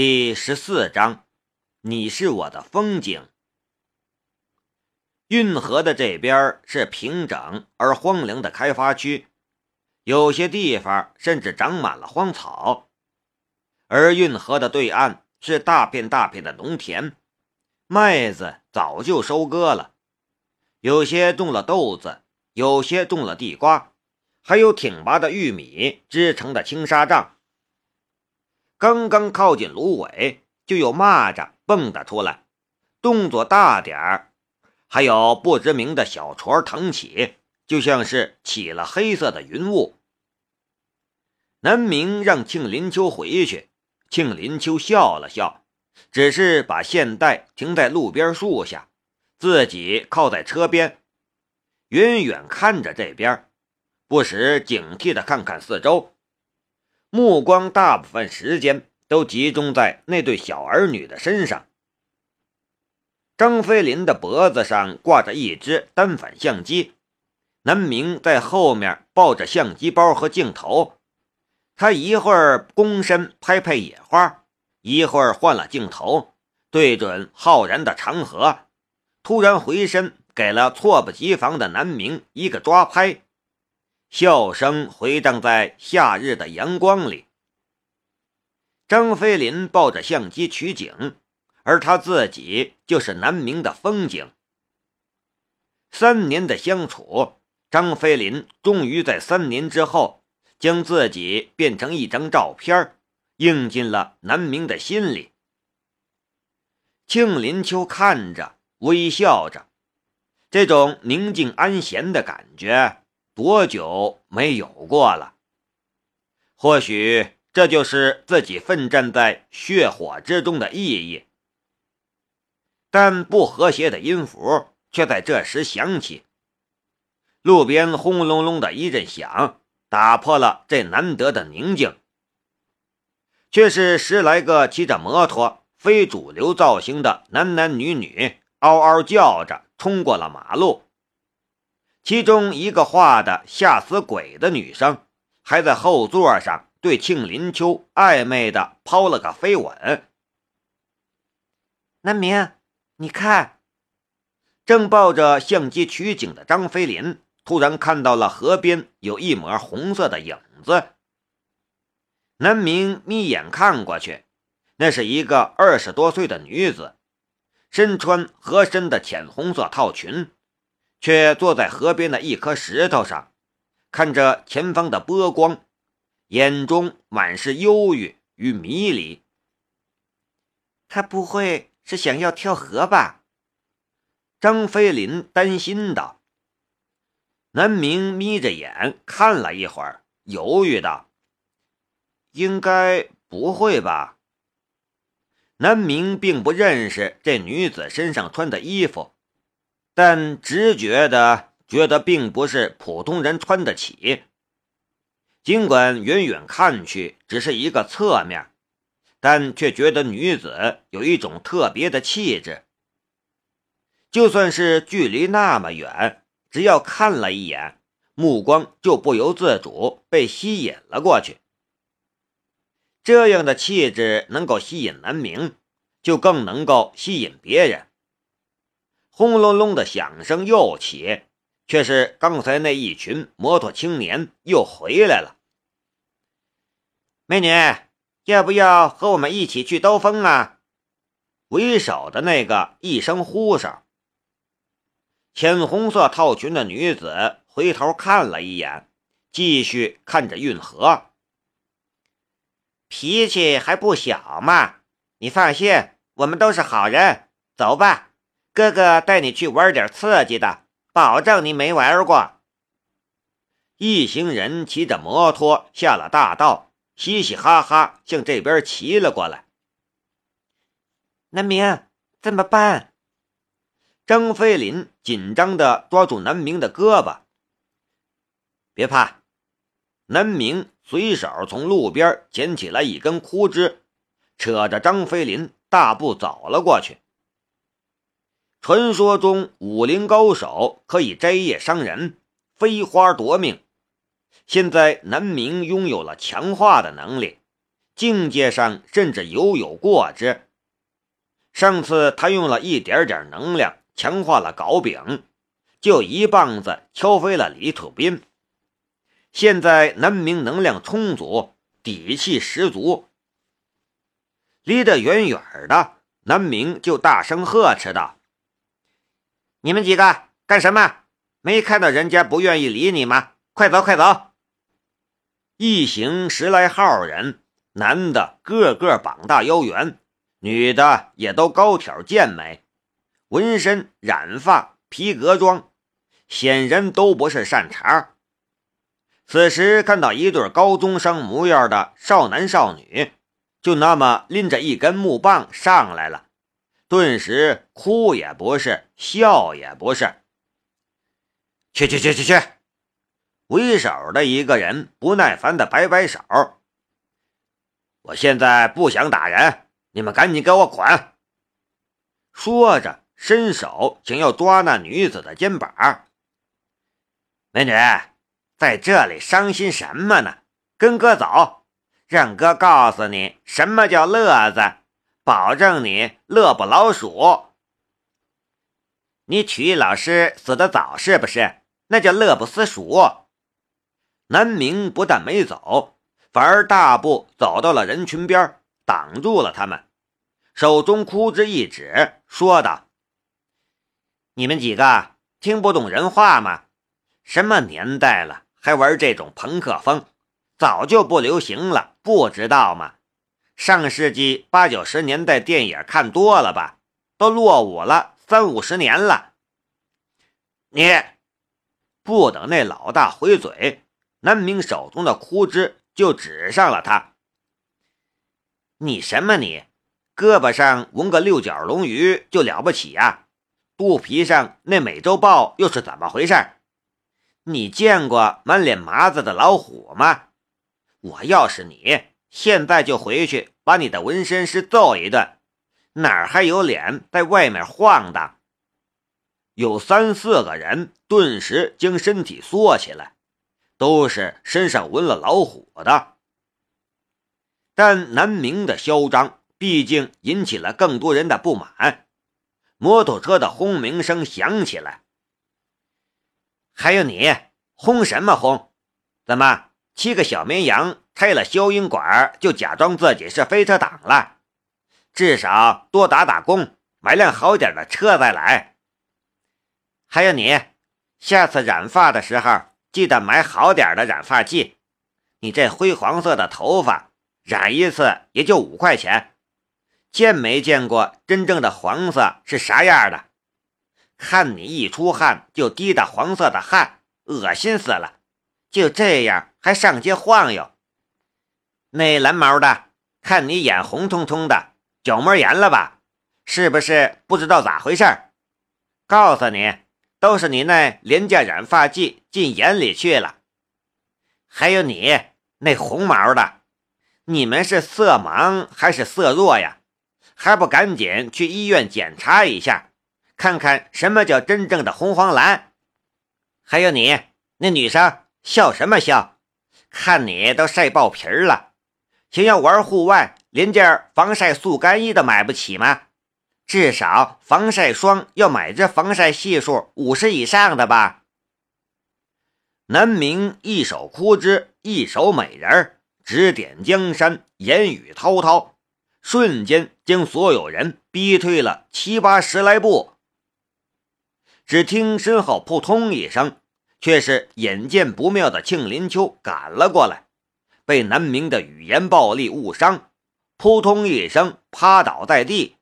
第十四章，你是我的风景。运河的这边是平整而荒凉的开发区，有些地方甚至长满了荒草；而运河的对岸是大片大片的农田，麦子早就收割了，有些种了豆子，有些种了地瓜，还有挺拔的玉米织成的青纱帐。刚刚靠近芦苇，就有蚂蚱蹦跶出来，动作大点儿，还有不知名的小船腾起，就像是起了黑色的云雾。南明让庆林秋回去，庆林秋笑了笑，只是把现代停在路边树下，自己靠在车边，远远看着这边，不时警惕地看看四周。目光大部分时间都集中在那对小儿女的身上。张飞林的脖子上挂着一只单反相机，南明在后面抱着相机包和镜头。他一会儿躬身拍拍野花，一会儿换了镜头，对准浩然的长河，突然回身给了措不及防的南明一个抓拍。笑声回荡在夏日的阳光里。张飞林抱着相机取景，而他自己就是南明的风景。三年的相处，张飞林终于在三年之后，将自己变成一张照片，映进了南明的心里。庆林秋看着，微笑着，这种宁静安闲的感觉。多久没有过了？或许这就是自己奋战在血火之中的意义。但不和谐的音符却在这时响起。路边轰隆隆的一阵响，打破了这难得的宁静。却是十来个骑着摩托、非主流造型的男男女女，嗷嗷叫着冲过了马路。其中一个画的吓死鬼的女生，还在后座上对庆林秋暧昧的抛了个飞吻。南明，你看，正抱着相机取景的张飞林突然看到了河边有一抹红色的影子。南明眯眼看过去，那是一个二十多岁的女子，身穿合身的浅红色套裙。却坐在河边的一颗石头上，看着前方的波光，眼中满是忧郁与迷离。他不会是想要跳河吧？张飞林担心道。南明眯着眼看了一会儿，犹豫道：“应该不会吧？”南明并不认识这女子身上穿的衣服。但直觉的觉得并不是普通人穿得起，尽管远远看去只是一个侧面，但却觉得女子有一种特别的气质。就算是距离那么远，只要看了一眼，目光就不由自主被吸引了过去。这样的气质能够吸引南明，就更能够吸引别人。轰隆隆的响声又起，却是刚才那一群摩托青年又回来了。美女，要不要和我们一起去兜风啊？为首的那个一声呼声。浅红色套裙的女子回头看了一眼，继续看着运河。脾气还不小嘛，你放心，我们都是好人，走吧。哥哥带你去玩点刺激的，保证你没玩过。一行人骑着摩托下了大道，嘻嘻哈哈向这边骑了过来。南明，怎么办？张飞林紧张的抓住南明的胳膊。别怕，南明随手从路边捡起了一根枯枝，扯着张飞林大步走了过去。传说中武林高手可以摘叶伤人，飞花夺命。现在南明拥有了强化的能力，境界上甚至犹有过之。上次他用了一点点能量强化了镐柄，就一棒子敲飞了李土斌。现在南明能量充足，底气十足。离得远远的，南明就大声呵斥道：“你们几个干什么？没看到人家不愿意理你吗？快走，快走！”一行十来号人，男的个个膀大腰圆。女的也都高挑健美，纹身、染发、皮革装，显然都不是善茬。此时看到一对高中生模样的少男少女，就那么拎着一根木棒上来了，顿时哭也不是，笑也不是。去去去去去！为首的一个人不耐烦的摆摆手：“我现在不想打人。”你们赶紧给我滚！说着，伸手想要抓那女子的肩膀。美女，在这里伤心什么呢？跟哥走，让哥告诉你什么叫乐子，保证你乐不老鼠。你体育老师死得早是不是？那叫乐不思蜀。南明不但没走，反而大步走到了人群边，挡住了他们。手中枯枝一指，说道：“你们几个听不懂人话吗？什么年代了，还玩这种朋克风？早就不流行了，不知道吗？上世纪八九十年代电影看多了吧？都落伍了三五十年了。”你不等那老大回嘴，南明手中的枯枝就指上了他。你什么你？胳膊上纹个六角龙鱼就了不起呀？肚皮上那美洲豹又是怎么回事？你见过满脸麻子的老虎吗？我要是你，现在就回去把你的纹身师揍一顿，哪儿还有脸在外面晃荡？有三四个人顿时将身体缩起来，都是身上纹了老虎的。但南明的嚣张。毕竟引起了更多人的不满，摩托车的轰鸣声响起来。还有你，轰什么轰？怎么七个小绵羊拆了消音管就假装自己是飞车党了？至少多打打工，买辆好点的车再来。还有你，下次染发的时候记得买好点的染发剂。你这灰黄色的头发，染一次也就五块钱。见没见过真正的黄色是啥样的？看你一出汗就滴的黄色的汗，恶心死了！就这样还上街晃悠？那蓝毛的，看你眼红彤彤的，角膜炎了吧？是不是不知道咋回事？告诉你，都是你那廉价染发剂进眼里去了。还有你那红毛的，你们是色盲还是色弱呀？还不赶紧去医院检查一下，看看什么叫真正的红黄蓝？还有你那女生笑什么笑？看你都晒爆皮了，想要玩户外，连件防晒速干衣都买不起吗？至少防晒霜要买只防晒系数五十以上的吧？南明一手枯枝，一手美人，指点江山，言语滔滔。瞬间将所有人逼退了七八十来步。只听身后扑通一声，却是眼见不妙的庆林秋赶了过来，被南明的语言暴力误伤，扑通一声趴倒在地。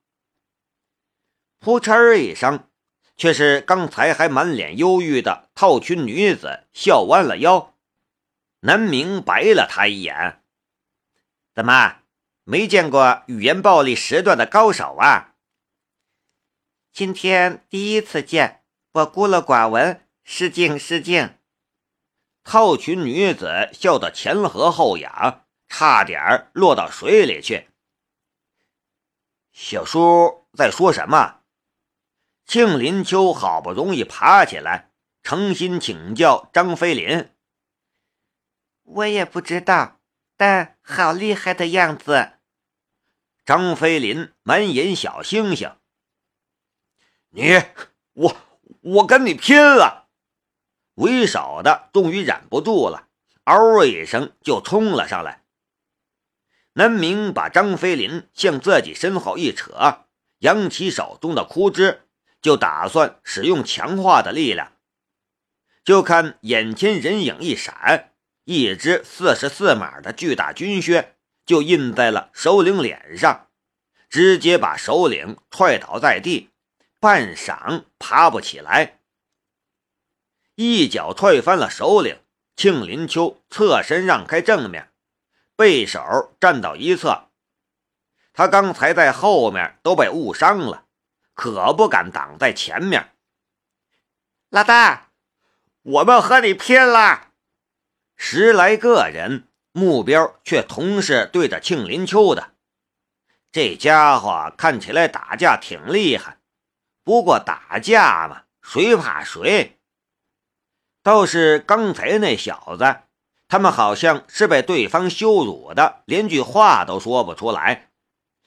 扑哧一声，却是刚才还满脸忧郁的套裙女子笑弯了腰。南明白了他一眼：“怎么？”没见过语言暴力时段的高手啊！今天第一次见，我孤陋寡闻，失敬失敬。套裙女子笑得前合后仰，差点落到水里去。小叔在说什么？庆林秋好不容易爬起来，诚心请教张飞林。我也不知道。但好厉害的样子。张飞林满眼小星星。你，我，我跟你拼了！为首的终于忍不住了，嗷一声就冲了上来。南明把张飞林向自己身后一扯，扬起手中的枯枝，就打算使用强化的力量。就看眼前人影一闪，一只四十四码的巨大军靴就印在了首领脸上，直接把首领踹倒在地，半晌爬不起来，一脚踹翻了首领。庆林秋侧身让开正面，背手站到一侧。他刚才在后面都被误伤了，可不敢挡在前面。老大。我们和你拼了！十来个人，目标却同时对着庆林秋的。这家伙看起来打架挺厉害，不过打架嘛，谁怕谁？倒是刚才那小子，他们好像是被对方羞辱的，连句话都说不出来。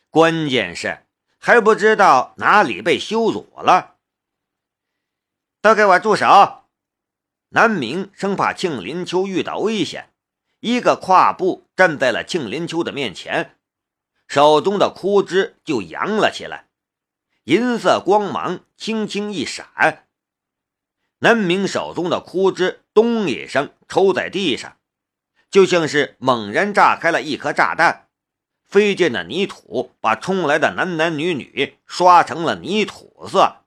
关键是还不知道哪里被羞辱了。都给我住手！南明生怕庆林秋遇到危险，一个跨步站在了庆林秋的面前，手中的枯枝就扬了起来，银色光芒轻轻一闪。南明手中的枯枝咚一声抽在地上，就像是猛然炸开了一颗炸弹，飞溅的泥土把冲来的男男女女刷成了泥土色。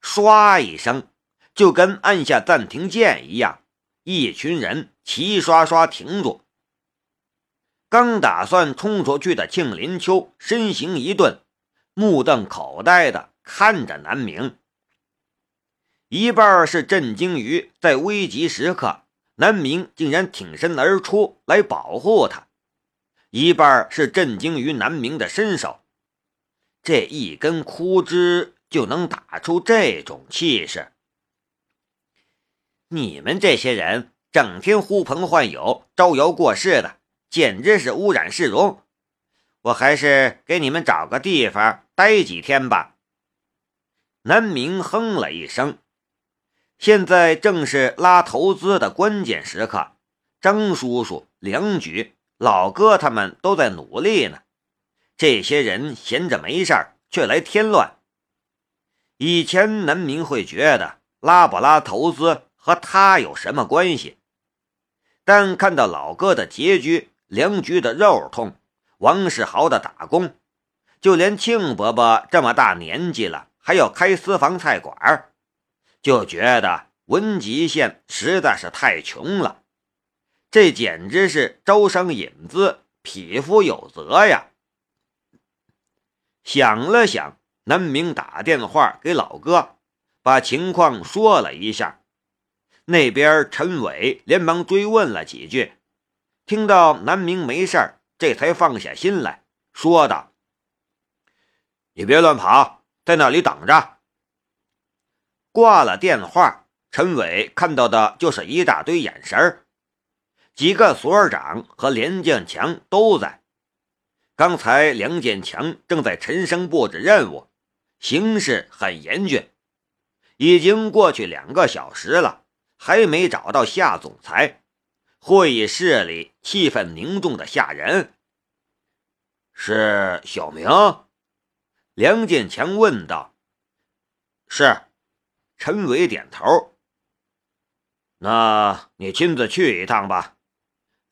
唰一声。就跟按下暂停键一样，一群人齐刷刷停住。刚打算冲出去的庆林秋身形一顿，目瞪口呆的看着南明。一半是震惊于在危急时刻南明竟然挺身而出来保护他，一半是震惊于南明的身手，这一根枯枝就能打出这种气势。你们这些人整天呼朋唤友、招摇过市的，简直是污染市容。我还是给你们找个地方待几天吧。南明哼了一声。现在正是拉投资的关键时刻，张叔叔、梁局、老哥他们都在努力呢。这些人闲着没事儿，却来添乱。以前南明会觉得拉不拉投资。和他有什么关系？但看到老哥的拮据，梁局的肉痛，王世豪的打工，就连庆伯伯这么大年纪了还要开私房菜馆儿，就觉得文集县实在是太穷了。这简直是招商引资，匹夫有责呀！想了想，南明打电话给老哥，把情况说了一下。那边陈伟连忙追问了几句，听到南明没事这才放下心来说道：“你别乱跑，在那里等着。”挂了电话，陈伟看到的就是一大堆眼神几个所长和连建强都在。刚才梁建强正在陈升布置任务，形势很严峻，已经过去两个小时了。还没找到夏总裁，会议室里气氛凝重的吓人。是小明？梁建强问道。是，陈伟点头。那你亲自去一趟吧，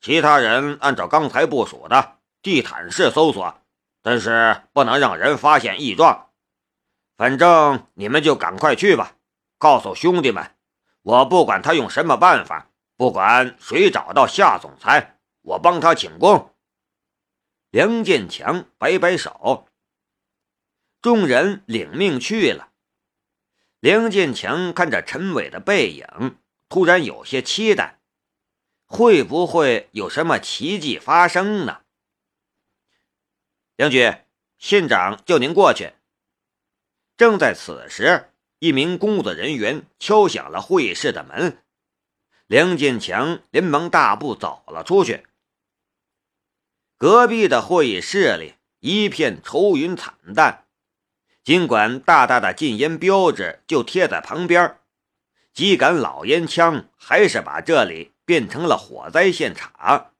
其他人按照刚才部署的地毯式搜索，但是不能让人发现异状。反正你们就赶快去吧，告诉兄弟们。我不管他用什么办法，不管谁找到夏总裁，我帮他请功。梁建强摆摆手，众人领命去了。梁建强看着陈伟的背影，突然有些期待，会不会有什么奇迹发生呢？梁局，县长叫您过去。正在此时。一名工作人员敲响了会议室的门，梁建强连忙大步走了出去，隔壁的会议室里一片愁云惨淡。尽管大大的禁烟标志就贴在旁边，几杆老烟枪还是把这里变成了火灾现场。